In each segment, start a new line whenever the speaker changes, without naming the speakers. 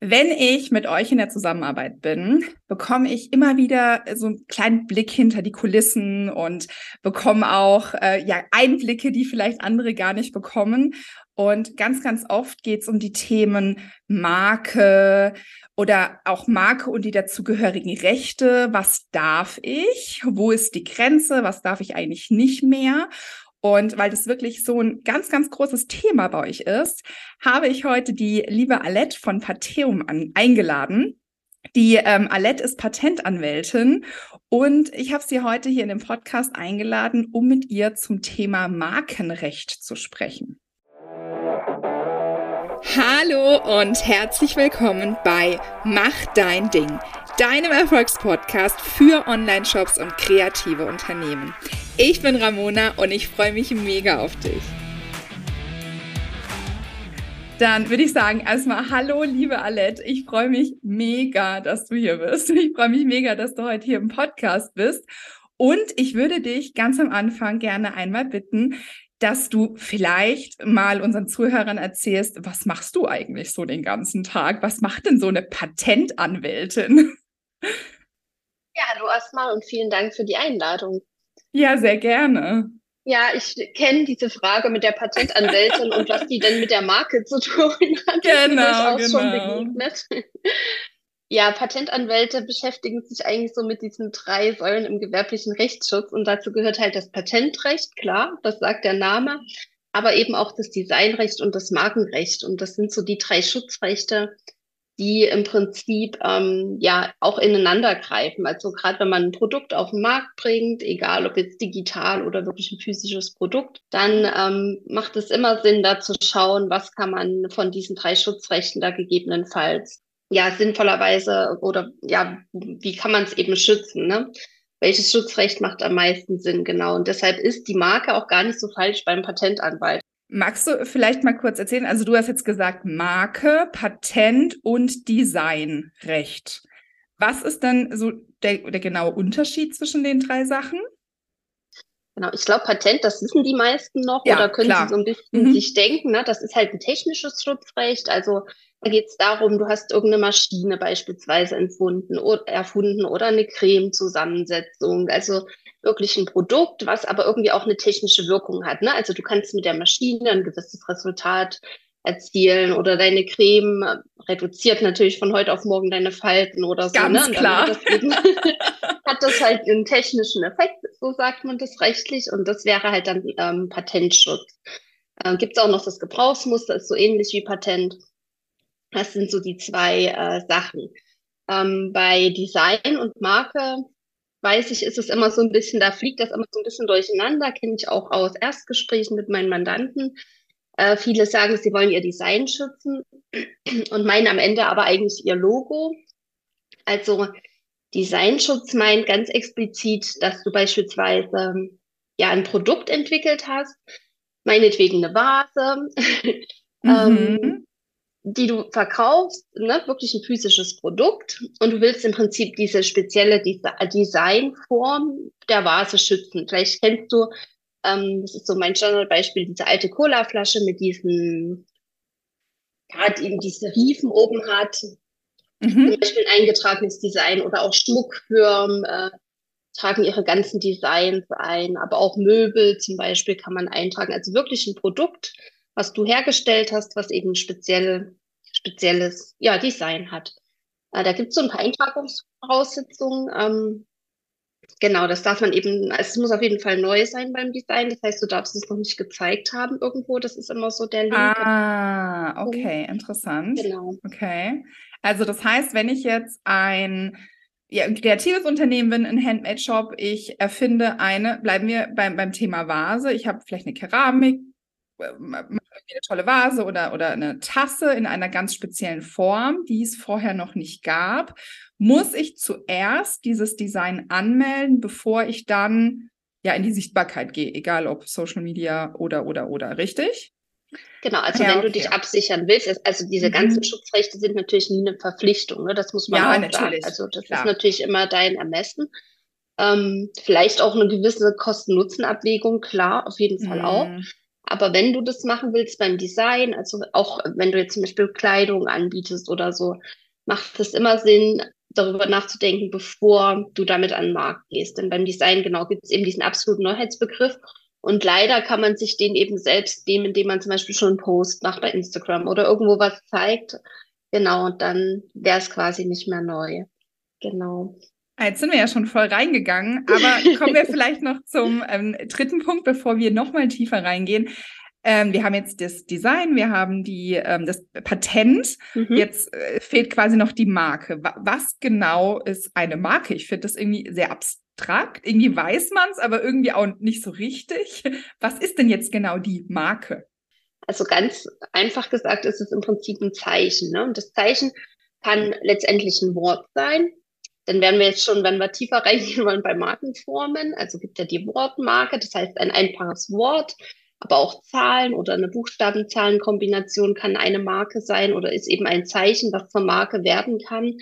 Wenn ich mit euch in der Zusammenarbeit bin, bekomme ich immer wieder so einen kleinen Blick hinter die Kulissen und bekomme auch äh, ja Einblicke, die vielleicht andere gar nicht bekommen. Und ganz, ganz oft geht es um die Themen Marke oder auch Marke und die dazugehörigen Rechte. Was darf ich? Wo ist die Grenze? Was darf ich eigentlich nicht mehr? Und weil das wirklich so ein ganz, ganz großes Thema bei euch ist, habe ich heute die liebe Alette von Pateum an, eingeladen. Die ähm, Alette ist Patentanwältin und ich habe sie heute hier in dem Podcast eingeladen, um mit ihr zum Thema Markenrecht zu sprechen. Hallo und herzlich willkommen bei Mach dein Ding, deinem Erfolgspodcast für Online-Shops und kreative Unternehmen. Ich bin Ramona und ich freue mich mega auf dich. Dann würde ich sagen, erstmal hallo, liebe Alette. Ich freue mich mega, dass du hier bist. Ich freue mich mega, dass du heute hier im Podcast bist. Und ich würde dich ganz am Anfang gerne einmal bitten, dass du vielleicht mal unseren Zuhörern erzählst, was machst du eigentlich so den ganzen Tag? Was macht denn so eine Patentanwältin?
Ja, hallo erstmal und vielen Dank für die Einladung.
Ja, sehr gerne.
Ja, ich kenne diese Frage mit der Patentanwältin und was die denn mit der Marke zu tun hat.
Genau,
genau. schon begegnet. Ja, Patentanwälte beschäftigen sich eigentlich so mit diesen drei Säulen im gewerblichen Rechtsschutz und dazu gehört halt das Patentrecht, klar, das sagt der Name, aber eben auch das Designrecht und das Markenrecht und das sind so die drei Schutzrechte, die im Prinzip ähm, ja auch ineinander greifen. Also gerade wenn man ein Produkt auf den Markt bringt, egal ob jetzt digital oder wirklich ein physisches Produkt, dann ähm, macht es immer Sinn, da zu schauen, was kann man von diesen drei Schutzrechten da gegebenenfalls ja sinnvollerweise oder ja, wie kann man es eben schützen, ne? Welches Schutzrecht macht am meisten Sinn, genau. Und deshalb ist die Marke auch gar nicht so falsch beim Patentanwalt.
Magst du vielleicht mal kurz erzählen? Also du hast jetzt gesagt Marke, Patent und Designrecht. Was ist denn so der, der genaue Unterschied zwischen den drei Sachen?
Genau, ich glaube, Patent, das wissen die meisten noch ja, oder können klar. sie so ein bisschen mhm. sich denken. Ne? Das ist halt ein technisches Schutzrecht. Also da geht es darum, du hast irgendeine Maschine beispielsweise entfunden oder erfunden oder eine Cremezusammensetzung. Also wirklich ein Produkt, was aber irgendwie auch eine technische Wirkung hat. Ne? Also du kannst mit der Maschine ein gewisses Resultat erzielen oder deine Creme reduziert natürlich von heute auf morgen deine Falten oder so.
Ganz
ne?
klar.
Hat das, eben, hat das halt einen technischen Effekt, so sagt man das rechtlich und das wäre halt dann ähm, Patentschutz. Äh, Gibt es auch noch das Gebrauchsmuster, ist so ähnlich wie Patent. Das sind so die zwei äh, Sachen. Ähm, bei Design und Marke weiß ich, ist es immer so ein bisschen, da fliegt das immer so ein bisschen durcheinander, kenne ich auch aus Erstgesprächen mit meinen Mandanten. Äh, viele sagen, sie wollen ihr Design schützen und meinen am Ende aber eigentlich ihr Logo. Also Designschutz meint ganz explizit, dass du beispielsweise ja ein Produkt entwickelt hast, meinetwegen eine Vase, ähm, mhm. ähm, die du verkaufst, ne, wirklich ein physisches Produkt und du willst im Prinzip diese spezielle Designform der Vase schützen. Vielleicht kennst du, ähm, das ist so mein Standardbeispiel, diese alte Colaflasche mit diesen, ja, die diese Riefen oben hat. Mhm. Zum Beispiel ein eingetragenes Design oder auch Schmuckfirmen äh, tragen ihre ganzen Designs ein, aber auch Möbel zum Beispiel kann man eintragen. Also wirklich ein Produkt, was du hergestellt hast, was eben speziell, spezielles ja, Design hat. Äh, da gibt es so ein paar Eintragungsvoraussetzungen. Ähm, genau, das darf man eben, also es muss auf jeden Fall neu sein beim Design. Das heißt, du darfst es noch nicht gezeigt haben irgendwo. Das ist immer so der Link.
Ah, okay, interessant. Genau. Okay. Also das heißt, wenn ich jetzt ein ja, ein kreatives Unternehmen bin, ein Handmade-Shop, ich erfinde eine, bleiben wir beim, beim Thema Vase, ich habe vielleicht eine Keramik, eine tolle Vase oder, oder eine Tasse in einer ganz speziellen Form, die es vorher noch nicht gab, muss ich zuerst dieses Design anmelden, bevor ich dann ja in die Sichtbarkeit gehe, egal ob Social Media oder oder oder, richtig?
Genau, also ja, wenn du dich absichern willst, also diese mhm. ganzen Schutzrechte sind natürlich nie eine Verpflichtung, ne? das muss man ja, auch natürlich. sagen. Also das Klar. ist natürlich immer dein Ermessen. Ähm, vielleicht auch eine gewisse Kosten-Nutzen-Abwägung, klar, auf jeden Fall mhm. auch. Aber wenn du das machen willst beim Design, also auch wenn du jetzt zum Beispiel Kleidung anbietest oder so, macht es immer Sinn, darüber nachzudenken, bevor du damit an den Markt gehst. Denn beim Design genau gibt es eben diesen absoluten Neuheitsbegriff. Und leider kann man sich den eben selbst nehmen, indem man zum Beispiel schon einen Post macht bei Instagram oder irgendwo was zeigt. Genau, dann wäre es quasi nicht mehr neu. Genau.
Jetzt sind wir ja schon voll reingegangen, aber kommen wir vielleicht noch zum ähm, dritten Punkt, bevor wir nochmal tiefer reingehen. Ähm, wir haben jetzt das Design, wir haben die, ähm, das Patent. Mhm. Jetzt äh, fehlt quasi noch die Marke. was genau ist eine Marke? Ich finde das irgendwie sehr abstrakt. Irgendwie weiß man es, aber irgendwie auch nicht so richtig. Was ist denn jetzt genau die Marke?
Also ganz einfach gesagt ist es im Prinzip ein Zeichen. Ne? Und das Zeichen kann letztendlich ein Wort sein. Dann werden wir jetzt schon, wenn wir tiefer reingehen wollen, bei Markenformen. Also gibt ja die Wortmarke, das heißt ein einfaches Wort, aber auch Zahlen oder eine Buchstaben-Zahlen-Kombination kann eine Marke sein oder ist eben ein Zeichen, was zur Marke werden kann.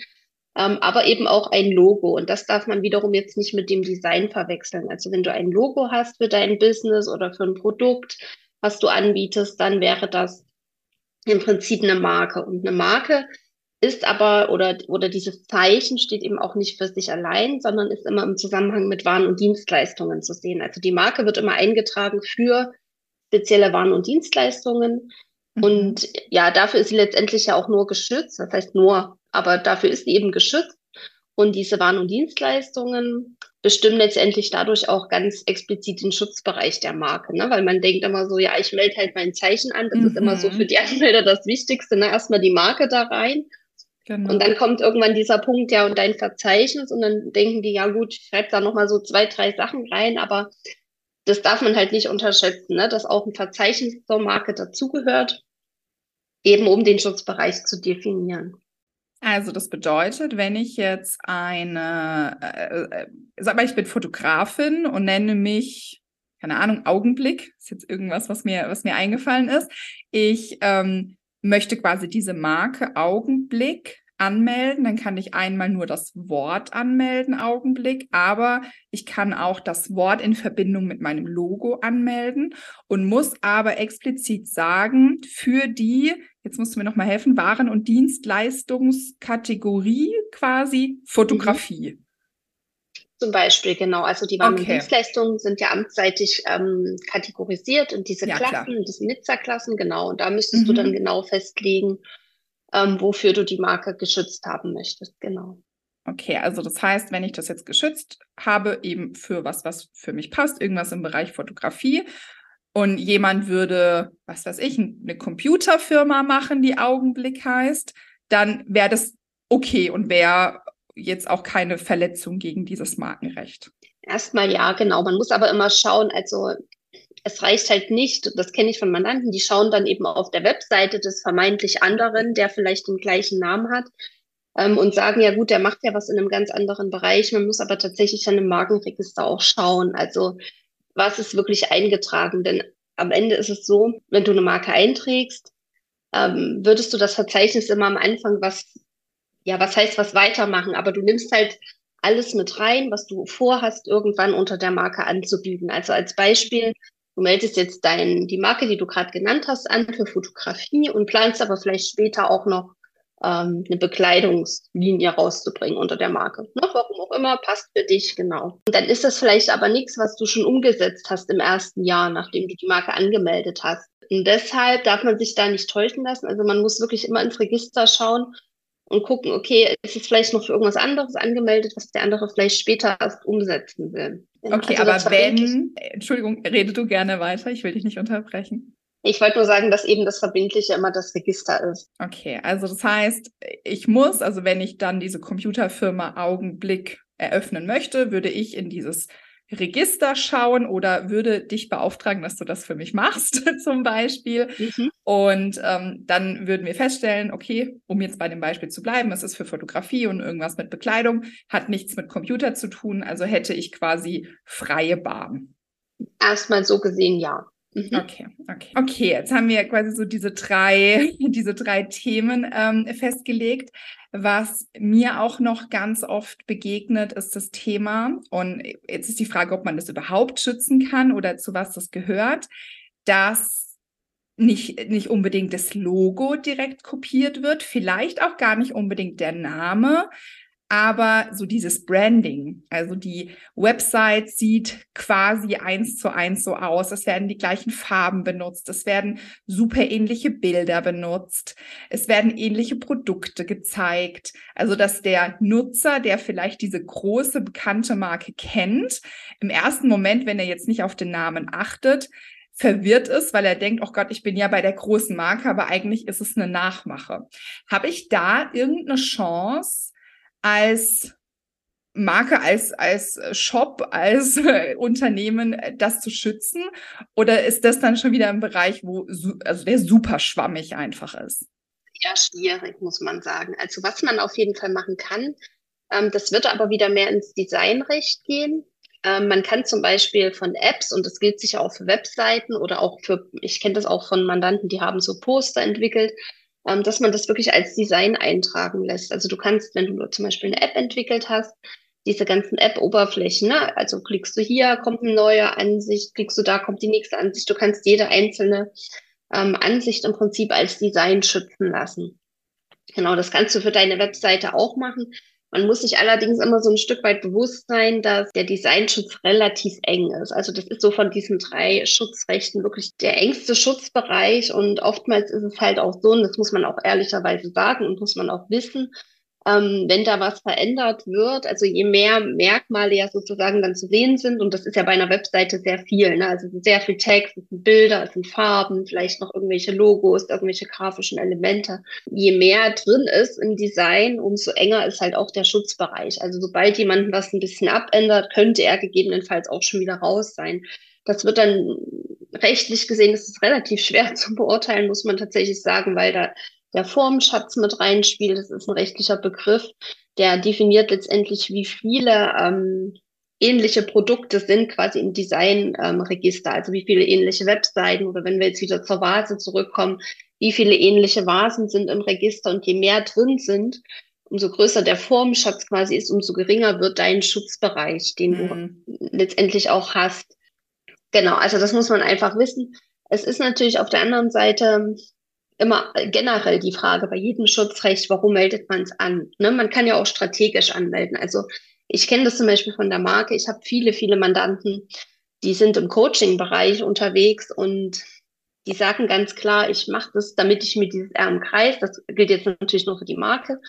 Ähm, aber eben auch ein Logo. Und das darf man wiederum jetzt nicht mit dem Design verwechseln. Also wenn du ein Logo hast für dein Business oder für ein Produkt, was du anbietest, dann wäre das im Prinzip eine Marke. Und eine Marke ist aber, oder, oder dieses Zeichen steht eben auch nicht für sich allein, sondern ist immer im Zusammenhang mit Waren und Dienstleistungen zu sehen. Also die Marke wird immer eingetragen für spezielle Waren und Dienstleistungen. Mhm. Und ja, dafür ist sie letztendlich ja auch nur geschützt. Das heißt nur, aber dafür ist sie eben geschützt. Und diese Waren und Dienstleistungen bestimmen letztendlich dadurch auch ganz explizit den Schutzbereich der Marke, ne? weil man denkt immer so, ja, ich melde halt mein Zeichen an, das mhm. ist immer so mhm. für die Anmelder das Wichtigste, ne? erstmal die Marke da rein. Genau. Und dann kommt irgendwann dieser Punkt, ja, und dein Verzeichnis und dann denken die, ja gut, ich schreibe da nochmal so zwei, drei Sachen rein, aber das darf man halt nicht unterschätzen, ne? dass auch ein Verzeichnis zur Marke dazugehört, eben um den Schutzbereich zu definieren.
Also das bedeutet, wenn ich jetzt eine, äh, äh, sag mal, ich bin Fotografin und nenne mich, keine Ahnung, Augenblick, ist jetzt irgendwas, was mir, was mir eingefallen ist. Ich ähm, möchte quasi diese Marke Augenblick anmelden, dann kann ich einmal nur das Wort anmelden, Augenblick, aber ich kann auch das Wort in Verbindung mit meinem Logo anmelden und muss aber explizit sagen, für die, jetzt musst du mir nochmal helfen, Waren- und Dienstleistungskategorie quasi Fotografie.
Zum Beispiel, genau. Also die Waren- okay. und Dienstleistungen sind ja amtsseitig ähm, kategorisiert in diese ja, Klassen, klar. diese Nizza-Klassen, genau. Und da müsstest mhm. du dann genau festlegen, ähm, wofür du die Marke geschützt haben möchtest, genau.
Okay, also das heißt, wenn ich das jetzt geschützt habe, eben für was, was für mich passt, irgendwas im Bereich Fotografie, und jemand würde, was weiß ich, eine Computerfirma machen, die Augenblick heißt, dann wäre das okay und wäre jetzt auch keine Verletzung gegen dieses Markenrecht.
Erstmal ja, genau. Man muss aber immer schauen, also es reicht halt nicht, das kenne ich von Mandanten, die schauen dann eben auf der Webseite des vermeintlich anderen, der vielleicht den gleichen Namen hat, ähm, und sagen, ja gut, der macht ja was in einem ganz anderen Bereich. Man muss aber tatsächlich an dem Markenregister auch schauen. Also was ist wirklich eingetragen? Denn am Ende ist es so, wenn du eine Marke einträgst, ähm, würdest du das Verzeichnis immer am Anfang was, ja, was heißt was weitermachen, aber du nimmst halt alles mit rein, was du vorhast, irgendwann unter der Marke anzubieten. Also als Beispiel, Du meldest jetzt dein, die Marke, die du gerade genannt hast, an für Fotografie und planst aber vielleicht später auch noch ähm, eine Bekleidungslinie rauszubringen unter der Marke. Ne? Warum auch immer, passt für dich, genau. Und dann ist das vielleicht aber nichts, was du schon umgesetzt hast im ersten Jahr, nachdem du die Marke angemeldet hast. Und deshalb darf man sich da nicht täuschen lassen. Also man muss wirklich immer ins Register schauen und gucken, okay, ist es vielleicht noch für irgendwas anderes angemeldet, was der andere vielleicht später erst umsetzen will.
Okay, also aber wenn, Entschuldigung, rede du gerne weiter, ich will dich nicht unterbrechen.
Ich wollte nur sagen, dass eben das Verbindliche immer das Register ist.
Okay, also das heißt, ich muss, also wenn ich dann diese Computerfirma Augenblick eröffnen möchte, würde ich in dieses Register schauen oder würde dich beauftragen, dass du das für mich machst, zum Beispiel. Mhm. Und ähm, dann würden wir feststellen, okay, um jetzt bei dem Beispiel zu bleiben, es ist für Fotografie und irgendwas mit Bekleidung, hat nichts mit Computer zu tun, also hätte ich quasi freie Bahn.
Erstmal so gesehen, ja.
Mhm. Okay, okay. Okay, jetzt haben wir quasi so diese drei, diese drei Themen ähm, festgelegt. Was mir auch noch ganz oft begegnet, ist das Thema. Und jetzt ist die Frage, ob man das überhaupt schützen kann oder zu was das gehört. dass nicht, nicht unbedingt das Logo direkt kopiert wird, vielleicht auch gar nicht unbedingt der Name, aber so dieses Branding, also die Website sieht quasi eins zu eins so aus. Es werden die gleichen Farben benutzt, es werden super ähnliche Bilder benutzt, es werden ähnliche Produkte gezeigt. Also dass der Nutzer, der vielleicht diese große bekannte Marke kennt, im ersten Moment, wenn er jetzt nicht auf den Namen achtet, verwirrt ist, weil er denkt, oh Gott, ich bin ja bei der großen Marke, aber eigentlich ist es eine Nachmache. Habe ich da irgendeine Chance, als Marke, als, als Shop, als Unternehmen das zu schützen? Oder ist das dann schon wieder ein Bereich, wo also der super schwammig einfach ist?
Ja, schwierig, muss man sagen. Also was man auf jeden Fall machen kann, ähm, das wird aber wieder mehr ins Designrecht gehen. Ähm, man kann zum Beispiel von Apps, und das gilt sicher auch für Webseiten oder auch für, ich kenne das auch von Mandanten, die haben so Poster entwickelt, ähm, dass man das wirklich als Design eintragen lässt. Also du kannst, wenn du zum Beispiel eine App entwickelt hast, diese ganzen App-Oberflächen, ne? also klickst du hier, kommt eine neue Ansicht, klickst du da, kommt die nächste Ansicht. Du kannst jede einzelne ähm, Ansicht im Prinzip als Design schützen lassen. Genau, das kannst du für deine Webseite auch machen. Man muss sich allerdings immer so ein Stück weit bewusst sein, dass der Designschutz relativ eng ist. Also das ist so von diesen drei Schutzrechten wirklich der engste Schutzbereich und oftmals ist es halt auch so, und das muss man auch ehrlicherweise sagen und muss man auch wissen, ähm, wenn da was verändert wird, also je mehr Merkmale ja sozusagen dann zu sehen sind, und das ist ja bei einer Webseite sehr viel, ne? also sehr viel Text, es sind Bilder, es sind Farben, vielleicht noch irgendwelche Logos, irgendwelche grafischen Elemente. Je mehr drin ist im Design, umso enger ist halt auch der Schutzbereich. Also sobald jemand was ein bisschen abändert, könnte er gegebenenfalls auch schon wieder raus sein. Das wird dann rechtlich gesehen, das ist relativ schwer zu beurteilen, muss man tatsächlich sagen, weil da der Formschatz mit reinspielt. Das ist ein rechtlicher Begriff, der definiert letztendlich, wie viele ähm, ähnliche Produkte sind quasi im Designregister, ähm, also wie viele ähnliche Webseiten oder wenn wir jetzt wieder zur Vase zurückkommen, wie viele ähnliche Vasen sind im Register und je mehr drin sind, umso größer der Formschatz quasi ist, umso geringer wird dein Schutzbereich, den mhm. du letztendlich auch hast. Genau, also das muss man einfach wissen. Es ist natürlich auf der anderen Seite immer generell die Frage bei jedem Schutzrecht, warum meldet man es an? Ne? Man kann ja auch strategisch anmelden. Also ich kenne das zum Beispiel von der Marke. Ich habe viele, viele Mandanten, die sind im Coaching-Bereich unterwegs und die sagen ganz klar, ich mache das, damit ich mir dieses R im Kreis, das gilt jetzt natürlich nur für die Marke,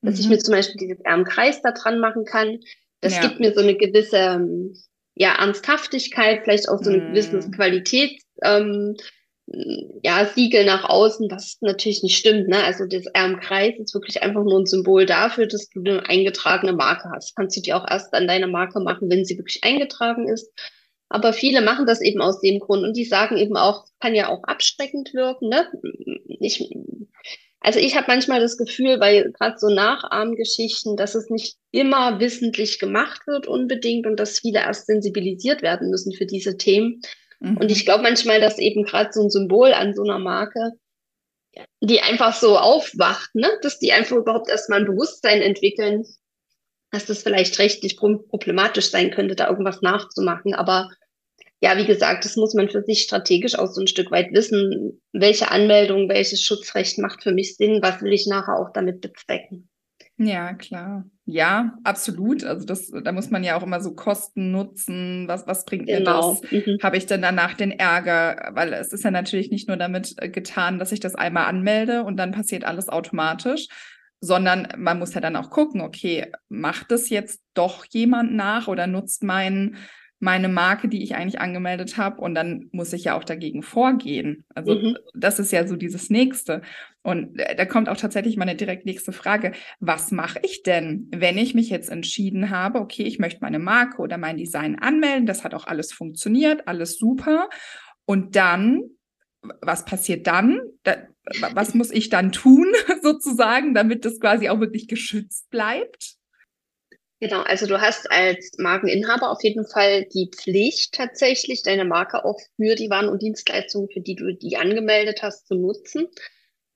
dass mhm. ich mir zum Beispiel dieses R im Kreis da dran machen kann. Das ja. gibt mir so eine gewisse ja, Ernsthaftigkeit, vielleicht auch so eine mhm. gewisse Qualität. Ähm, ja, Siegel nach außen, was natürlich nicht stimmt. Ne? Also das R im Kreis ist wirklich einfach nur ein Symbol dafür, dass du eine eingetragene Marke hast. Kannst du dir auch erst an deine Marke machen, wenn sie wirklich eingetragen ist. Aber viele machen das eben aus dem Grund und die sagen eben auch, kann ja auch abschreckend wirken. Ne? Ich, also ich habe manchmal das Gefühl, bei gerade so Nachahmgeschichten, dass es nicht immer wissentlich gemacht wird unbedingt und dass viele erst sensibilisiert werden müssen für diese Themen. Mhm. Und ich glaube manchmal, dass eben gerade so ein Symbol an so einer Marke, die einfach so aufwacht, ne? dass die einfach überhaupt erstmal ein Bewusstsein entwickeln, dass das vielleicht rechtlich problematisch sein könnte, da irgendwas nachzumachen. Aber ja, wie gesagt, das muss man für sich strategisch auch so ein Stück weit wissen, welche Anmeldung, welches Schutzrecht macht für mich Sinn, was will ich nachher auch damit bezwecken.
Ja, klar. Ja, absolut. Also das, da muss man ja auch immer so Kosten nutzen. Was, was bringt genau. mir das? Mhm. Habe ich denn danach den Ärger? Weil es ist ja natürlich nicht nur damit äh, getan, dass ich das einmal anmelde und dann passiert alles automatisch, sondern man muss ja dann auch gucken, okay, macht das jetzt doch jemand nach oder nutzt mein meine Marke, die ich eigentlich angemeldet habe und dann muss ich ja auch dagegen vorgehen. Also mhm. das ist ja so dieses nächste. Und äh, da kommt auch tatsächlich meine direkt nächste Frage. Was mache ich denn, wenn ich mich jetzt entschieden habe, okay, ich möchte meine Marke oder mein Design anmelden, das hat auch alles funktioniert, alles super. Und dann, was passiert dann? Da, was muss ich dann tun, sozusagen, damit das quasi auch wirklich geschützt bleibt?
Genau, also du hast als Markeninhaber auf jeden Fall die Pflicht, tatsächlich deine Marke auch für die Waren und Dienstleistungen, für die du die angemeldet hast, zu nutzen.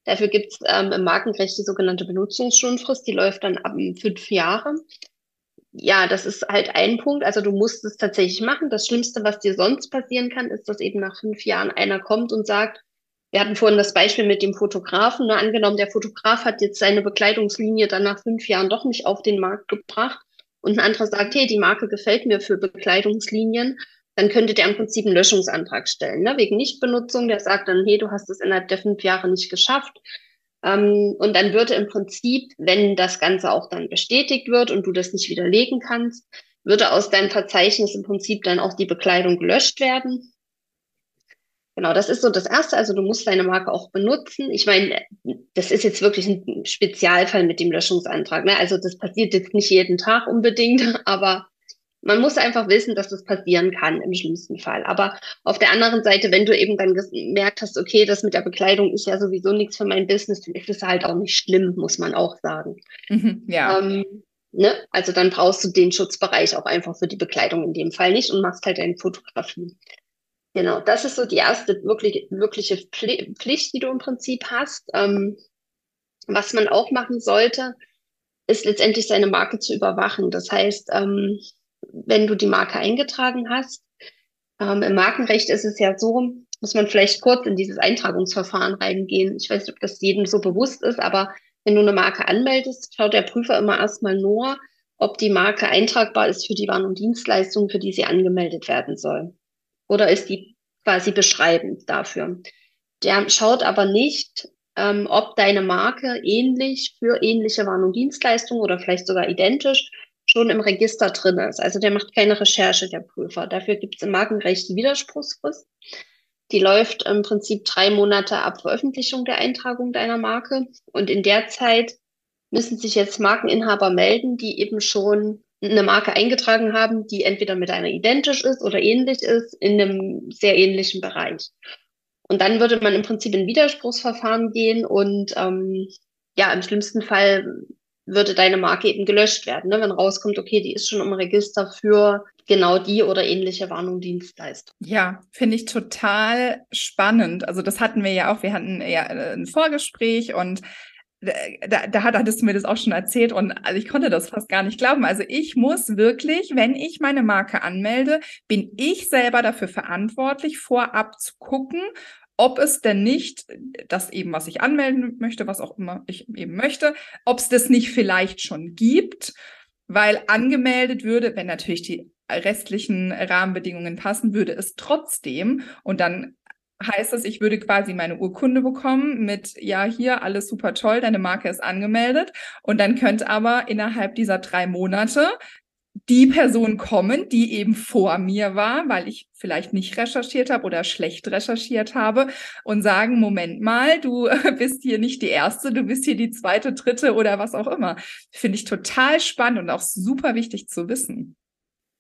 Dafür gibt es ähm, im Markenrecht die sogenannte Benutzungsschonfrist, die läuft dann ab fünf Jahre. ja, das ist halt ein Punkt. Also du musst es tatsächlich machen. Das Schlimmste, was dir sonst passieren kann, ist, dass eben nach fünf Jahren einer kommt und sagt, wir hatten vorhin das Beispiel mit dem Fotografen. Ne? Angenommen, der Fotograf hat jetzt seine Bekleidungslinie dann nach fünf Jahren doch nicht auf den Markt gebracht und ein anderer sagt, hey, die Marke gefällt mir für Bekleidungslinien, dann könnte der im Prinzip einen Löschungsantrag stellen, ne? wegen Nichtbenutzung. Der sagt dann, hey, du hast es innerhalb der fünf Jahre nicht geschafft. Ähm, und dann würde im Prinzip, wenn das Ganze auch dann bestätigt wird und du das nicht widerlegen kannst, würde aus deinem Verzeichnis im Prinzip dann auch die Bekleidung gelöscht werden. Genau, das ist so das Erste. Also du musst deine Marke auch benutzen. Ich meine, das ist jetzt wirklich ein Spezialfall mit dem Löschungsantrag. Ne? Also das passiert jetzt nicht jeden Tag unbedingt, aber man muss einfach wissen, dass das passieren kann im schlimmsten Fall. Aber auf der anderen Seite, wenn du eben dann gemerkt hast, okay, das mit der Bekleidung ist ja sowieso nichts für mein Business, dann ist es halt auch nicht schlimm, muss man auch sagen.
Mhm, ja. Ähm,
ne? Also dann brauchst du den Schutzbereich auch einfach für die Bekleidung in dem Fall nicht und machst halt deine Fotografie. Genau, das ist so die erste wirklich, wirkliche Pflicht, die du im Prinzip hast. Ähm, was man auch machen sollte, ist letztendlich seine Marke zu überwachen. Das heißt, ähm, wenn du die Marke eingetragen hast. Ähm, Im Markenrecht ist es ja so, muss man vielleicht kurz in dieses Eintragungsverfahren reingehen. Ich weiß nicht, ob das jedem so bewusst ist, aber wenn du eine Marke anmeldest, schaut der Prüfer immer erstmal nur, ob die Marke eintragbar ist für die Waren und Dienstleistungen, für die sie angemeldet werden soll. Oder ist die quasi beschreibend dafür. Der schaut aber nicht, ähm, ob deine Marke ähnlich für ähnliche Waren und Dienstleistungen oder vielleicht sogar identisch schon im Register drin ist. Also der macht keine Recherche, der Prüfer. Dafür gibt es im Markenrecht die Widerspruchsfrist. Die läuft im Prinzip drei Monate ab Veröffentlichung der Eintragung deiner Marke. Und in der Zeit müssen sich jetzt Markeninhaber melden, die eben schon eine Marke eingetragen haben, die entweder mit einer identisch ist oder ähnlich ist, in einem sehr ähnlichen Bereich. Und dann würde man im Prinzip in Widerspruchsverfahren gehen und ähm, ja, im schlimmsten Fall würde deine Marke eben gelöscht werden, ne? wenn rauskommt, okay, die ist schon im Register für genau die oder ähnliche Warnung Dienstleistung.
Ja, finde ich total spannend. Also das hatten wir ja auch, wir hatten ja äh, ein Vorgespräch und da, da hattest du mir das auch schon erzählt und also ich konnte das fast gar nicht glauben. Also ich muss wirklich, wenn ich meine Marke anmelde, bin ich selber dafür verantwortlich, vorab zu gucken, ob es denn nicht das eben, was ich anmelden möchte, was auch immer ich eben möchte, ob es das nicht vielleicht schon gibt, weil angemeldet würde, wenn natürlich die restlichen Rahmenbedingungen passen, würde es trotzdem und dann heißt das, ich würde quasi meine Urkunde bekommen mit, ja, hier alles super toll, deine Marke ist angemeldet. Und dann könnte aber innerhalb dieser drei Monate die Person kommen, die eben vor mir war, weil ich vielleicht nicht recherchiert habe oder schlecht recherchiert habe und sagen, Moment mal, du bist hier nicht die erste, du bist hier die zweite, dritte oder was auch immer. Finde ich total spannend und auch super wichtig zu wissen.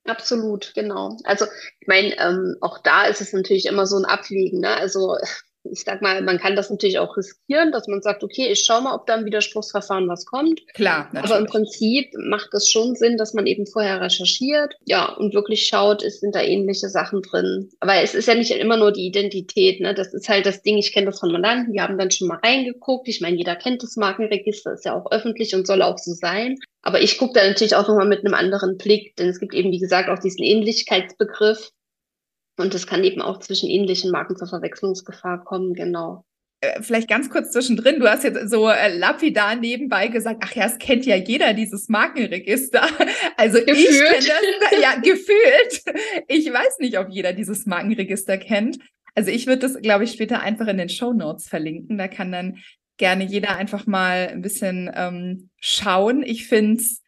Absolut, genau. Also ich meine, ähm, auch da ist es natürlich immer so ein Abwägen. Ne? Also ich sag mal, man kann das natürlich auch riskieren, dass man sagt, okay, ich schau mal, ob da im Widerspruchsverfahren was kommt.
Klar,
natürlich. Aber im Prinzip macht es schon Sinn, dass man eben vorher recherchiert, ja, und wirklich schaut, ist, sind da ähnliche Sachen drin. Aber es ist ja nicht immer nur die Identität, ne? Das ist halt das Ding, ich kenne das von Mandanten, die haben dann schon mal reingeguckt. Ich meine, jeder kennt das Markenregister, ist ja auch öffentlich und soll auch so sein. Aber ich gucke da natürlich auch nochmal mit einem anderen Blick, denn es gibt eben, wie gesagt, auch diesen Ähnlichkeitsbegriff. Und es kann eben auch zwischen ähnlichen Marken zur Verwechslungsgefahr kommen, genau.
Äh, vielleicht ganz kurz zwischendrin, du hast jetzt so äh, lapidar nebenbei gesagt, ach ja, es kennt ja jeder dieses Markenregister. Also gefühlt. ich kenne das, ja, gefühlt. Ich weiß nicht, ob jeder dieses Markenregister kennt. Also ich würde das, glaube ich, später einfach in den Show Notes verlinken. Da kann dann gerne jeder einfach mal ein bisschen ähm, schauen. Ich finde es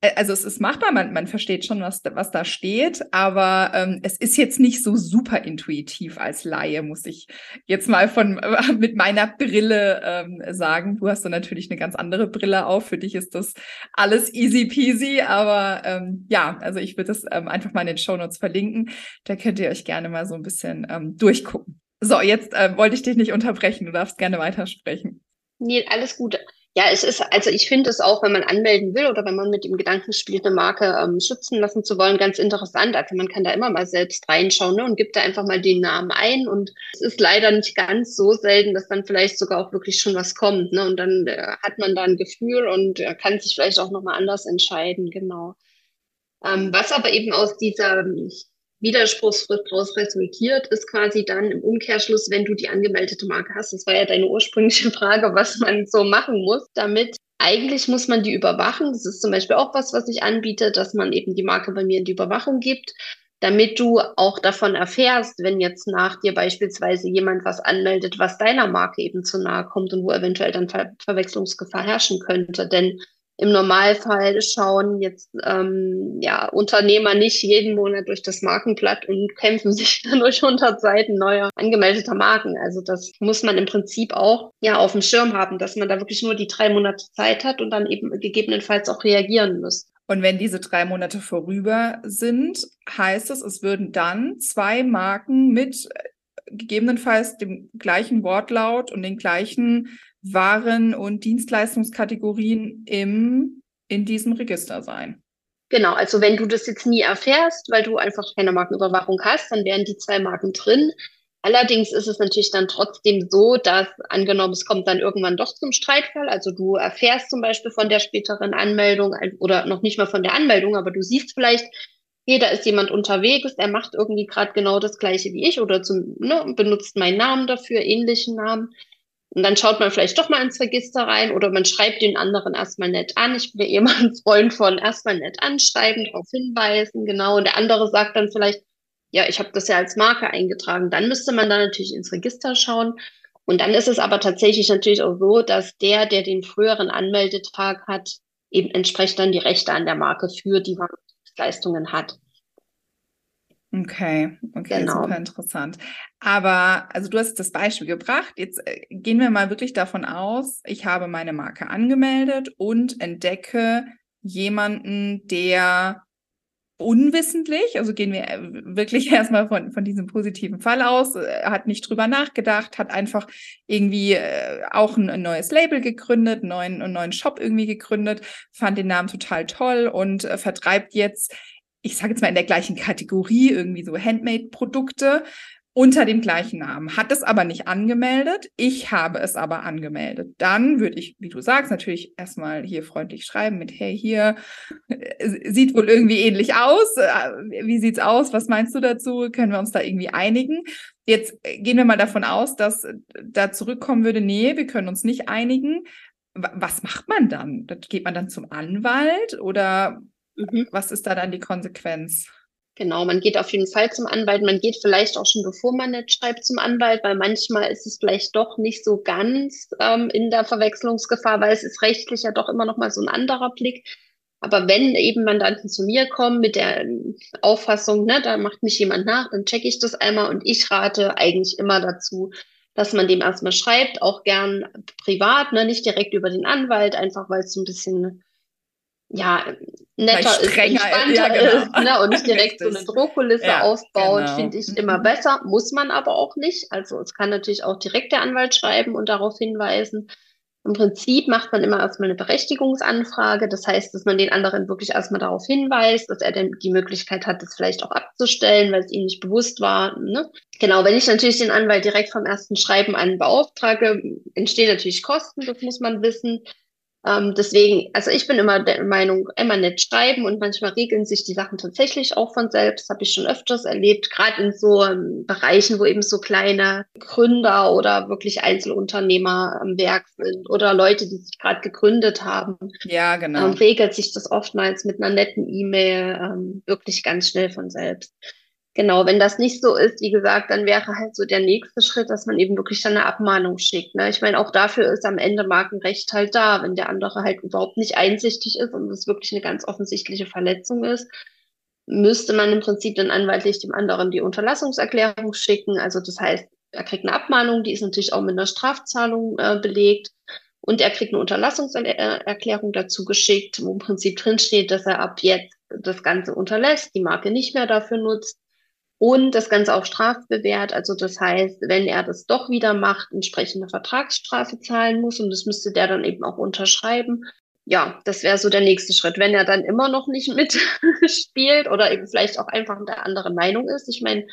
äh, also es ist machbar, man, man versteht schon, was, was da steht, aber ähm, es ist jetzt nicht so super intuitiv als Laie, muss ich jetzt mal von mit meiner Brille ähm, sagen. Du hast dann natürlich eine ganz andere Brille auf. Für dich ist das alles easy peasy, aber ähm, ja, also ich würde das ähm, einfach mal in den Show Notes verlinken. Da könnt ihr euch gerne mal so ein bisschen ähm, durchgucken. So, jetzt äh, wollte ich dich nicht unterbrechen. Du darfst gerne weitersprechen.
Nee, alles gut. Ja, es ist, also ich finde es auch, wenn man anmelden will oder wenn man mit dem Gedanken spielt, eine Marke ähm, schützen lassen zu wollen, ganz interessant. Also man kann da immer mal selbst reinschauen ne, und gibt da einfach mal den Namen ein. Und es ist leider nicht ganz so selten, dass dann vielleicht sogar auch wirklich schon was kommt. Ne? Und dann äh, hat man da ein Gefühl und äh, kann sich vielleicht auch nochmal anders entscheiden, genau. Ähm, was aber eben aus dieser Widerspruchsfrist daraus resultiert, ist quasi dann im Umkehrschluss, wenn du die angemeldete Marke hast. Das war ja deine ursprüngliche Frage, was man so machen muss, damit eigentlich muss man die überwachen. Das ist zum Beispiel auch was, was ich anbiete, dass man eben die Marke bei mir in die Überwachung gibt, damit du auch davon erfährst, wenn jetzt nach dir beispielsweise jemand was anmeldet, was deiner Marke eben zu nahe kommt und wo eventuell dann Ver Verwechslungsgefahr herrschen könnte. Denn im Normalfall schauen jetzt ähm, ja Unternehmer nicht jeden Monat durch das Markenblatt und kämpfen sich dann durch 100 Seiten neuer angemeldeter Marken. Also das muss man im Prinzip auch ja auf dem Schirm haben, dass man da wirklich nur die drei Monate Zeit hat und dann eben gegebenenfalls auch reagieren muss.
Und wenn diese drei Monate vorüber sind, heißt es, es würden dann zwei Marken mit äh, gegebenenfalls dem gleichen Wortlaut und den gleichen waren- und Dienstleistungskategorien im, in diesem Register sein.
Genau, also wenn du das jetzt nie erfährst, weil du einfach keine Markenüberwachung hast, dann wären die zwei Marken drin. Allerdings ist es natürlich dann trotzdem so, dass angenommen, es kommt dann irgendwann doch zum Streitfall, also du erfährst zum Beispiel von der späteren Anmeldung oder noch nicht mal von der Anmeldung, aber du siehst vielleicht, hey, da ist jemand unterwegs, er macht irgendwie gerade genau das gleiche wie ich oder zum, ne, benutzt meinen Namen dafür, ähnlichen Namen. Und dann schaut man vielleicht doch mal ins Register rein oder man schreibt den anderen erstmal nett an. Ich bin ja immer ein Freund von erstmal nett anschreiben, darauf hinweisen, genau. Und der andere sagt dann vielleicht, ja, ich habe das ja als Marke eingetragen. Dann müsste man da natürlich ins Register schauen. Und dann ist es aber tatsächlich natürlich auch so, dass der, der den früheren Anmeldetag hat, eben entsprechend dann die Rechte an der Marke für die Leistungen hat.
Okay, okay, genau. super interessant. Aber also du hast das Beispiel gebracht. Jetzt äh, gehen wir mal wirklich davon aus, ich habe meine Marke angemeldet und entdecke jemanden, der unwissentlich, also gehen wir äh, wirklich erstmal von, von diesem positiven Fall aus, äh, hat nicht drüber nachgedacht, hat einfach irgendwie auch ein, ein, neues Label gegründet, einen neuen, einen neuen Shop irgendwie gegründet, fand den Namen total toll und vertreibt jetzt ich sage jetzt mal in der gleichen Kategorie, irgendwie so Handmade-Produkte unter dem gleichen Namen, hat es aber nicht angemeldet. Ich habe es aber angemeldet. Dann würde ich, wie du sagst, natürlich erstmal hier freundlich schreiben mit, hey, hier äh, sieht wohl irgendwie ähnlich aus. Äh, wie sieht's aus? Was meinst du dazu? Können wir uns da irgendwie einigen? Jetzt äh, gehen wir mal davon aus, dass da zurückkommen würde, nee, wir können uns nicht einigen. Was macht man dann? Geht man dann zum Anwalt oder Mhm. Was ist da dann die Konsequenz?
Genau, man geht auf jeden Fall zum Anwalt. Man geht vielleicht auch schon, bevor man nicht schreibt, zum Anwalt, weil manchmal ist es vielleicht doch nicht so ganz ähm, in der Verwechslungsgefahr, weil es ist rechtlich ja doch immer noch mal so ein anderer Blick. Aber wenn eben Mandanten zu mir kommen mit der Auffassung, ne, da macht mich jemand nach, dann checke ich das einmal und ich rate eigentlich immer dazu, dass man dem erstmal schreibt, auch gern privat, ne, nicht direkt über den Anwalt, einfach weil es so ein bisschen ja, netter ist, entspannter ja, genau. ist ne, und nicht direkt so eine Drohkulisse ja, aufbaut, genau. finde ich immer mhm. besser. Muss man aber auch nicht. Also es kann natürlich auch direkt der Anwalt schreiben und darauf hinweisen. Im Prinzip macht man immer erstmal eine Berechtigungsanfrage. Das heißt, dass man den anderen wirklich erstmal darauf hinweist, dass er denn die Möglichkeit hat, das vielleicht auch abzustellen, weil es ihm nicht bewusst war. Ne? Genau, wenn ich natürlich den Anwalt direkt vom ersten Schreiben an beauftrage, entstehen natürlich Kosten, das muss man wissen. Ähm, deswegen, also ich bin immer der Meinung, immer nett schreiben und manchmal regeln sich die Sachen tatsächlich auch von selbst. Habe ich schon öfters erlebt, gerade in so ähm, Bereichen, wo eben so kleine Gründer oder wirklich Einzelunternehmer am Werk sind oder Leute, die sich gerade gegründet haben.
Ja, genau.
Ähm, regelt sich das oftmals mit einer netten E-Mail ähm, wirklich ganz schnell von selbst. Genau, wenn das nicht so ist, wie gesagt, dann wäre halt so der nächste Schritt, dass man eben wirklich dann eine Abmahnung schickt. Ne? Ich meine, auch dafür ist am Ende Markenrecht halt da, wenn der andere halt überhaupt nicht einsichtig ist und es wirklich eine ganz offensichtliche Verletzung ist, müsste man im Prinzip dann anwaltlich dem anderen die Unterlassungserklärung schicken. Also das heißt, er kriegt eine Abmahnung, die ist natürlich auch mit einer Strafzahlung äh, belegt. Und er kriegt eine Unterlassungserklärung dazu geschickt, wo im Prinzip drinsteht, dass er ab jetzt das Ganze unterlässt, die Marke nicht mehr dafür nutzt und das Ganze auch strafbewehrt. Also das heißt, wenn er das doch wieder macht, entsprechende Vertragsstrafe zahlen muss und das müsste der dann eben auch unterschreiben. Ja, das wäre so der nächste Schritt. Wenn er dann immer noch nicht mitspielt oder eben vielleicht auch einfach der anderen Meinung ist. Ich meine,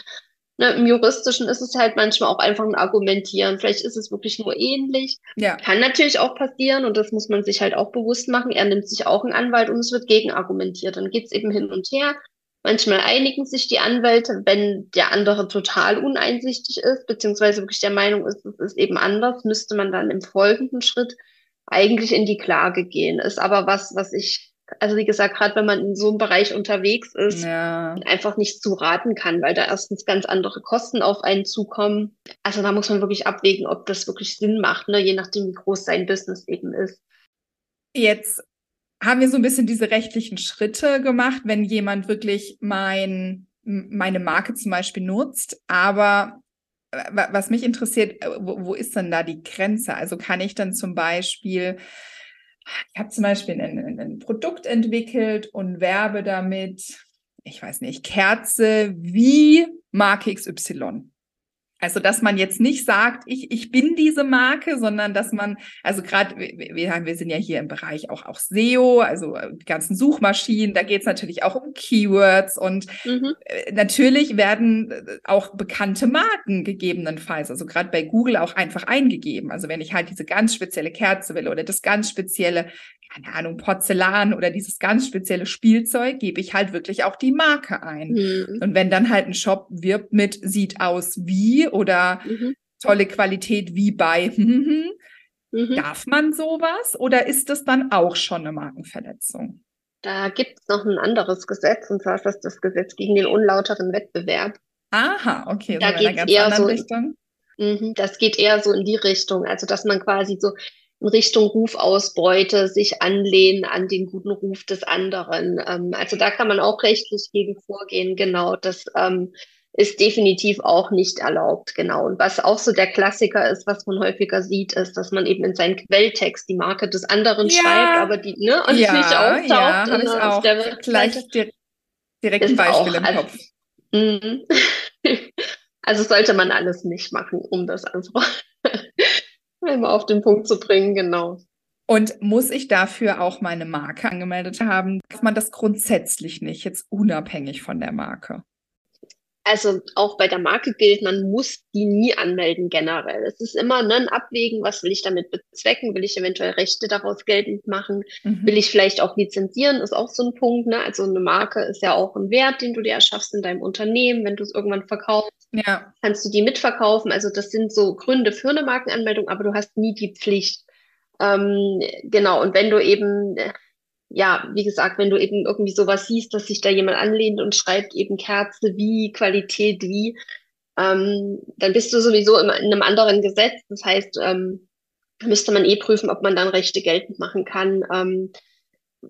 Ne, Im Juristischen ist es halt manchmal auch einfach ein Argumentieren. Vielleicht ist es wirklich nur ähnlich. Ja. Kann natürlich auch passieren und das muss man sich halt auch bewusst machen. Er nimmt sich auch einen Anwalt und es wird gegenargumentiert. Dann geht's eben hin und her. Manchmal einigen sich die Anwälte, wenn der andere total uneinsichtig ist, beziehungsweise wirklich der Meinung ist, es ist eben anders, müsste man dann im folgenden Schritt eigentlich in die Klage gehen. Ist aber was, was ich also wie gesagt, gerade wenn man in so einem Bereich unterwegs ist, ja. einfach nicht zu raten kann, weil da erstens ganz andere Kosten auf einen zukommen. Also da muss man wirklich abwägen, ob das wirklich Sinn macht, ne? je nachdem, wie groß sein Business eben ist.
Jetzt haben wir so ein bisschen diese rechtlichen Schritte gemacht, wenn jemand wirklich mein, meine Marke zum Beispiel nutzt, aber was mich interessiert, äh, wo, wo ist denn da die Grenze? Also kann ich dann zum Beispiel ich habe zum Beispiel ein, ein, Produkt entwickelt und werbe damit, ich weiß nicht, Kerze wie Marke XY. Also, dass man jetzt nicht sagt, ich, ich bin diese Marke, sondern dass man, also gerade, wir, wir sind ja hier im Bereich auch, auch SEO, also äh, die ganzen Suchmaschinen, da geht es natürlich auch um Keywords und mhm. Äh, natürlich werden äh, auch bekannte Marken gegebenenfalls, also gerade bei Google auch einfach eingegeben. Also wenn ich halt diese ganz spezielle Kerze will oder das ganz spezielle keine Ahnung, Porzellan oder dieses ganz spezielle Spielzeug, gebe ich halt wirklich auch die Marke ein. Mhm. Und wenn dann halt ein Shop wirbt mit sieht aus wie oder mhm. tolle Qualität wie bei, mhm. darf man sowas oder ist das dann auch schon eine Markenverletzung?
Da gibt es noch ein anderes Gesetz, und zwar ist das das Gesetz gegen den unlauteren Wettbewerb.
Aha, okay, da in einer ganz eher so, Richtung.
Mhm, das geht eher so in die Richtung, also dass man quasi so in Richtung Rufausbeute sich anlehnen an den guten Ruf des anderen. Ähm, also da kann man auch rechtlich gegen vorgehen, genau. Das ähm, ist definitiv auch nicht erlaubt, genau. Und was auch so der Klassiker ist, was man häufiger sieht, ist, dass man eben in seinen Quelltext die Marke des anderen ja. schreibt, aber die ne, und
ja,
nicht auftaucht.
Ja, habe ich auch. Der Gleich direkt ein Beispiel im Kopf.
Mhm. also sollte man alles nicht machen, um das einfach einmal auf den Punkt zu bringen, genau.
Und muss ich dafür auch meine Marke angemeldet haben? Darf man das grundsätzlich nicht, jetzt unabhängig von der Marke?
Also auch bei der Marke gilt, man muss die nie anmelden generell. Es ist immer ne, ein Abwägen, was will ich damit bezwecken? Will ich eventuell Rechte daraus geltend machen? Mhm. Will ich vielleicht auch lizenzieren? Ist auch so ein Punkt. Ne? Also eine Marke ist ja auch ein Wert, den du dir erschaffst in deinem Unternehmen. Wenn du es irgendwann verkaufst, ja. kannst du die mitverkaufen. Also das sind so Gründe für eine Markenanmeldung, aber du hast nie die Pflicht. Ähm, genau, und wenn du eben ja, wie gesagt, wenn du eben irgendwie sowas siehst, dass sich da jemand anlehnt und schreibt eben Kerze wie, Qualität wie, ähm, dann bist du sowieso in, in einem anderen Gesetz. Das heißt, ähm, müsste man eh prüfen, ob man dann Rechte geltend machen kann. Ähm,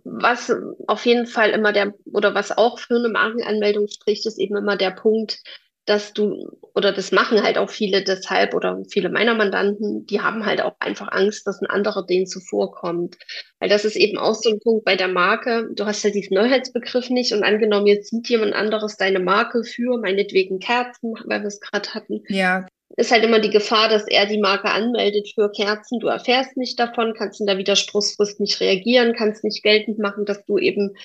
was auf jeden Fall immer der, oder was auch für eine Markenanmeldung spricht, ist eben immer der Punkt, dass du, oder das machen halt auch viele deshalb, oder viele meiner Mandanten, die haben halt auch einfach Angst, dass ein anderer denen zuvorkommt. Weil das ist eben auch so ein Punkt bei der Marke. Du hast ja diesen Neuheitsbegriff nicht und angenommen, jetzt sieht jemand anderes deine Marke für meinetwegen Kerzen, weil wir es gerade hatten.
Ja.
Ist halt immer die Gefahr, dass er die Marke anmeldet für Kerzen. Du erfährst nicht davon, kannst in der Widerspruchsfrist nicht reagieren, kannst nicht geltend machen, dass du eben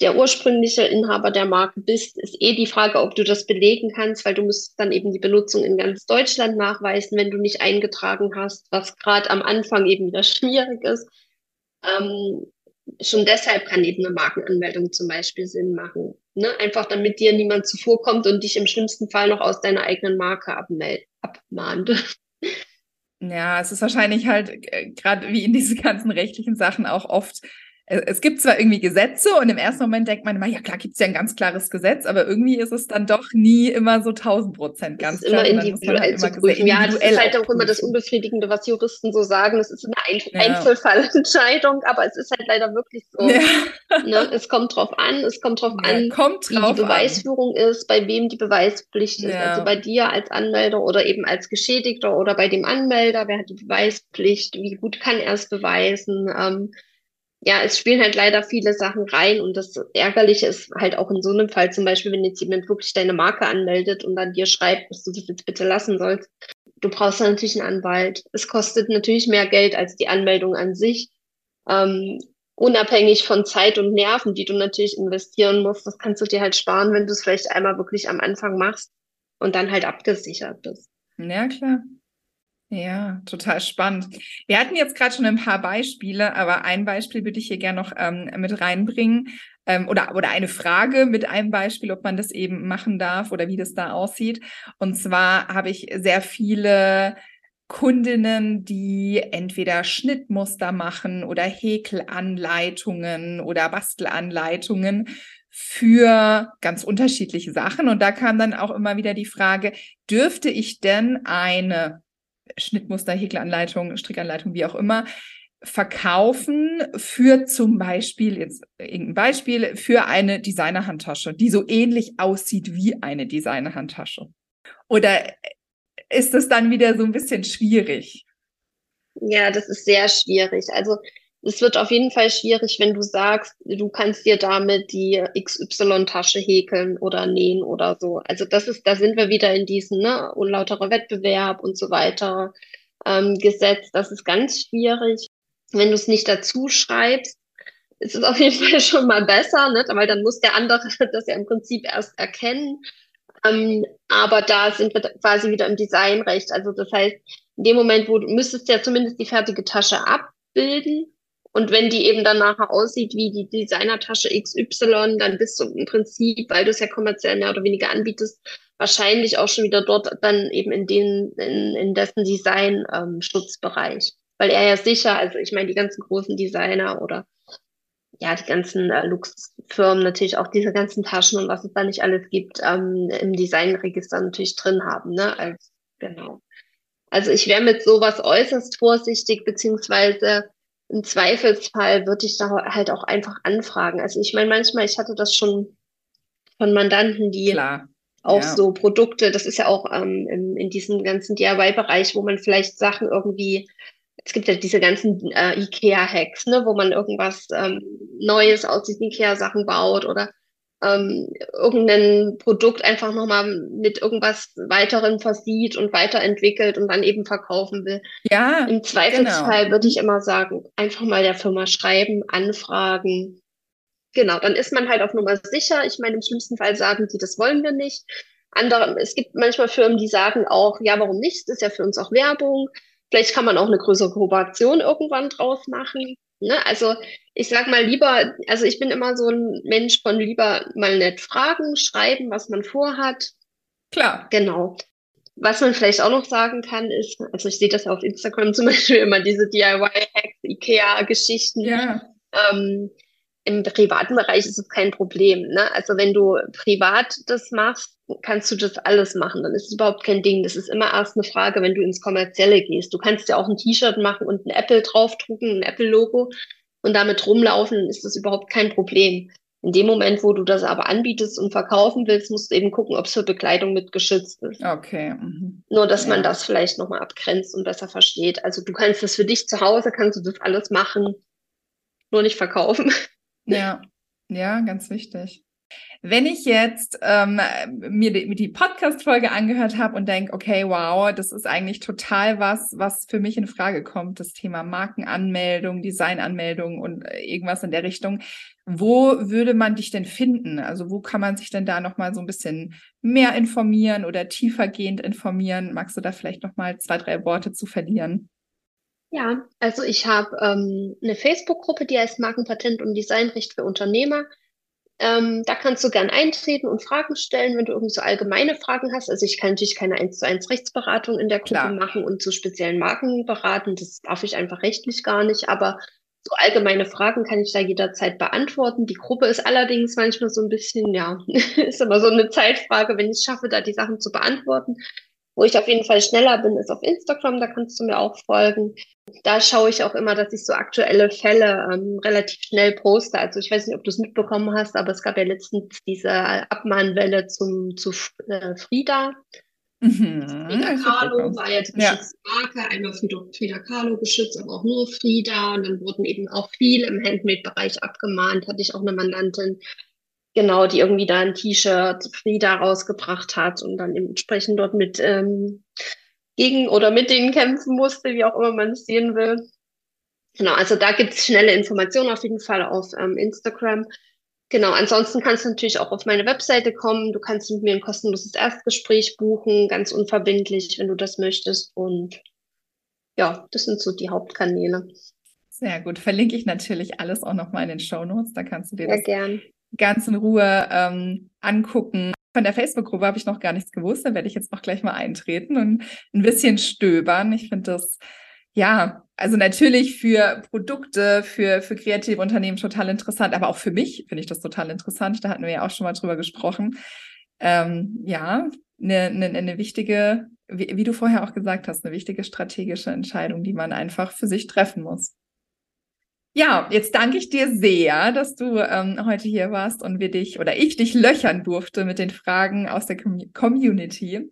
der ursprüngliche Inhaber der Marke bist, ist eh die Frage, ob du das belegen kannst, weil du müsstest dann eben die Benutzung in ganz Deutschland nachweisen, wenn du nicht eingetragen hast, was gerade am Anfang eben wieder schwierig ist. Ähm, schon deshalb kann eben eine Markenanmeldung zum Beispiel Sinn machen. Ne? Einfach damit dir niemand zuvorkommt und dich im schlimmsten Fall noch aus deiner eigenen Marke abmahnt.
Ja, es ist wahrscheinlich halt äh, gerade wie in diesen ganzen rechtlichen Sachen auch oft es gibt zwar irgendwie Gesetze und im ersten Moment denkt man immer, ja klar, gibt es ja ein ganz klares Gesetz, aber irgendwie ist es dann doch nie immer so 1000 Prozent ganz
klar. Immer individuell halt zu prüfen. Ja, das ist halt auch immer das Unbefriedigende, was Juristen so sagen. Es ist eine Ein ja. Einzelfallentscheidung, aber es ist halt leider wirklich so. Ja. Ne? Es kommt drauf an, es kommt drauf ja, an,
kommt
wie die Beweisführung an. ist, bei wem die Beweispflicht ist. Also bei dir als Anmelder oder eben als Geschädigter oder bei dem Anmelder, wer hat die Beweispflicht, wie gut kann er es beweisen. Ähm, ja, es spielen halt leider viele Sachen rein und das Ärgerliche ist halt auch in so einem Fall zum Beispiel, wenn jetzt jemand wirklich deine Marke anmeldet und dann dir schreibt, dass du das jetzt bitte lassen sollst. Du brauchst dann natürlich einen Anwalt. Es kostet natürlich mehr Geld als die Anmeldung an sich. Ähm, unabhängig von Zeit und Nerven, die du natürlich investieren musst, das kannst du dir halt sparen, wenn du es vielleicht einmal wirklich am Anfang machst. und dann halt abgesichert bist.
Ja, klar. Ja, total spannend. Wir hatten jetzt gerade schon ein paar Beispiele, aber ein Beispiel würde ich hier gerne noch ähm, mit reinbringen ähm, oder, oder eine Frage mit einem Beispiel, ob man das eben machen darf oder wie das da aussieht. Und zwar habe ich sehr viele Kundinnen, die entweder Schnittmuster machen oder Häkelanleitungen oder Bastelanleitungen für ganz unterschiedliche Sachen. Und da kam dann auch immer wieder die Frage, dürfte ich denn eine Schnittmuster, Häkelanleitung, Strickanleitung, wie auch immer, verkaufen für zum Beispiel, jetzt irgendein Beispiel, für eine Designerhandtasche, die so ähnlich aussieht wie eine Designerhandtasche? Oder ist das dann wieder so ein bisschen schwierig?
Ja, das ist sehr schwierig. Also es wird auf jeden Fall schwierig, wenn du sagst, du kannst dir damit die XY-Tasche häkeln oder nähen oder so. Also das ist, da sind wir wieder in diesem ne, unlauterer Wettbewerb und so weiter ähm, Gesetz. Das ist ganz schwierig. Wenn du es nicht dazu schreibst, ist es auf jeden Fall schon mal besser, ne? weil dann muss der andere das ja im Prinzip erst erkennen. Ähm, aber da sind wir quasi wieder im Designrecht. Also das heißt, in dem Moment, wo du müsstest ja zumindest die fertige Tasche abbilden und wenn die eben dann nachher aussieht wie die Designertasche XY, dann bist du im Prinzip, weil du es ja kommerziell mehr oder weniger anbietest, wahrscheinlich auch schon wieder dort dann eben in den, in, in dessen Design-Schutzbereich. Ähm, weil er ja sicher, also ich meine, die ganzen großen Designer oder ja, die ganzen äh, Luxusfirmen natürlich auch diese ganzen Taschen und was es da nicht alles gibt, ähm, im Designregister natürlich drin haben, ne? Als, genau. Also ich wäre mit sowas äußerst vorsichtig, beziehungsweise im Zweifelsfall würde ich da halt auch einfach anfragen. Also ich meine, manchmal, ich hatte das schon von Mandanten, die Klar. auch ja. so Produkte, das ist ja auch ähm, in, in diesem ganzen DIY-Bereich, wo man vielleicht Sachen irgendwie, es gibt ja diese ganzen äh, IKEA-Hacks, ne, wo man irgendwas ähm, Neues aus diesen IKEA-Sachen baut oder ähm, irgendein Produkt einfach nochmal mit irgendwas weiterem versieht und weiterentwickelt und dann eben verkaufen will. Ja. Im Zweifelsfall genau. würde ich immer sagen, einfach mal der Firma schreiben, anfragen. Genau, dann ist man halt auf Nummer sicher. Ich meine, im schlimmsten Fall sagen die, das wollen wir nicht. Andere, es gibt manchmal Firmen, die sagen auch, ja, warum nicht? Das ist ja für uns auch Werbung. Vielleicht kann man auch eine größere Kooperation irgendwann draus machen. Ne? Also ich sag mal lieber, also ich bin immer so ein Mensch von lieber mal nett fragen, schreiben, was man vorhat.
Klar.
Genau. Was man vielleicht auch noch sagen kann, ist, also ich sehe das ja auf Instagram zum Beispiel immer diese DIY-Hacks, IKEA-Geschichten. Ja. Ähm, Im privaten Bereich ist es kein Problem. Ne? Also wenn du privat das machst, kannst du das alles machen. Dann ist es überhaupt kein Ding. Das ist immer erst eine Frage, wenn du ins Kommerzielle gehst. Du kannst ja auch ein T-Shirt machen und ein Apple draufdrucken, ein Apple-Logo und damit rumlaufen, ist das überhaupt kein Problem. In dem Moment, wo du das aber anbietest und verkaufen willst, musst du eben gucken, ob es für Bekleidung mit geschützt ist.
Okay. Mhm.
Nur, dass ja. man das vielleicht nochmal abgrenzt und besser versteht. Also du kannst das für dich zu Hause, kannst du das alles machen, nur nicht verkaufen.
Ja, ja, ganz wichtig. Wenn ich jetzt ähm, mir die, die Podcast-Folge angehört habe und denke, okay, wow, das ist eigentlich total was, was für mich in Frage kommt, das Thema Markenanmeldung, Designanmeldung und äh, irgendwas in der Richtung. Wo würde man dich denn finden? Also wo kann man sich denn da nochmal so ein bisschen mehr informieren oder tiefergehend informieren? Magst du da vielleicht nochmal zwei, drei Worte zu verlieren?
Ja, also ich habe ähm, eine Facebook-Gruppe, die heißt Markenpatent und Designrecht für Unternehmer. Ähm, da kannst du gern eintreten und Fragen stellen, wenn du irgendwie so allgemeine Fragen hast. Also ich kann natürlich keine 1 zu 1 Rechtsberatung in der Gruppe Klar. machen und zu speziellen Marken beraten. Das darf ich einfach rechtlich gar nicht. Aber so allgemeine Fragen kann ich da jederzeit beantworten. Die Gruppe ist allerdings manchmal so ein bisschen, ja, ist immer so eine Zeitfrage, wenn ich es schaffe, da die Sachen zu beantworten. Wo ich auf jeden Fall schneller bin, ist auf Instagram, da kannst du mir auch folgen. Da schaue ich auch immer, dass ich so aktuelle Fälle ähm, relativ schnell poste. Also ich weiß nicht, ob du es mitbekommen hast, aber es gab ja letztens diese Abmahnwelle zum, zu äh, Frieda. Mhm, Frida Kahlo war jetzt geschützte ja. Marke, einmal Frida Kahlo geschützt, aber auch nur Frida. Und dann wurden eben auch viele im Handmade-Bereich abgemahnt. Hatte ich auch eine Mandantin, genau, die irgendwie da ein T-Shirt Frieda rausgebracht hat und dann entsprechend dort mit ähm, gegen oder mit denen kämpfen musste, wie auch immer man es sehen will. Genau, also da gibt's schnelle Informationen auf jeden Fall auf ähm, Instagram. Genau, ansonsten kannst du natürlich auch auf meine Webseite kommen. Du kannst mit mir ein kostenloses Erstgespräch buchen, ganz unverbindlich, wenn du das möchtest. Und ja, das sind so die Hauptkanäle.
Sehr gut. Verlinke ich natürlich alles auch nochmal in den Show Notes. Da kannst du dir
Sehr
das
gern.
Ganz in Ruhe ähm, angucken. Von der Facebook-Gruppe habe ich noch gar nichts gewusst. Da werde ich jetzt auch gleich mal eintreten und ein bisschen stöbern. Ich finde das, ja, also natürlich für Produkte, für, für kreative Unternehmen total interessant, aber auch für mich finde ich das total interessant. Da hatten wir ja auch schon mal drüber gesprochen. Ähm, ja, eine, eine, eine wichtige, wie, wie du vorher auch gesagt hast, eine wichtige strategische Entscheidung, die man einfach für sich treffen muss. Ja, jetzt danke ich dir sehr, dass du ähm, heute hier warst und wir dich oder ich dich löchern durfte mit den Fragen aus der Com Community.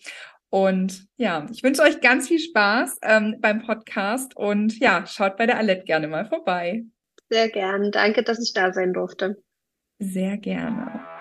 Und ja, ich wünsche euch ganz viel Spaß ähm, beim Podcast und ja, schaut bei der Alette gerne mal vorbei.
Sehr gern. Danke, dass ich da sein durfte.
Sehr gerne.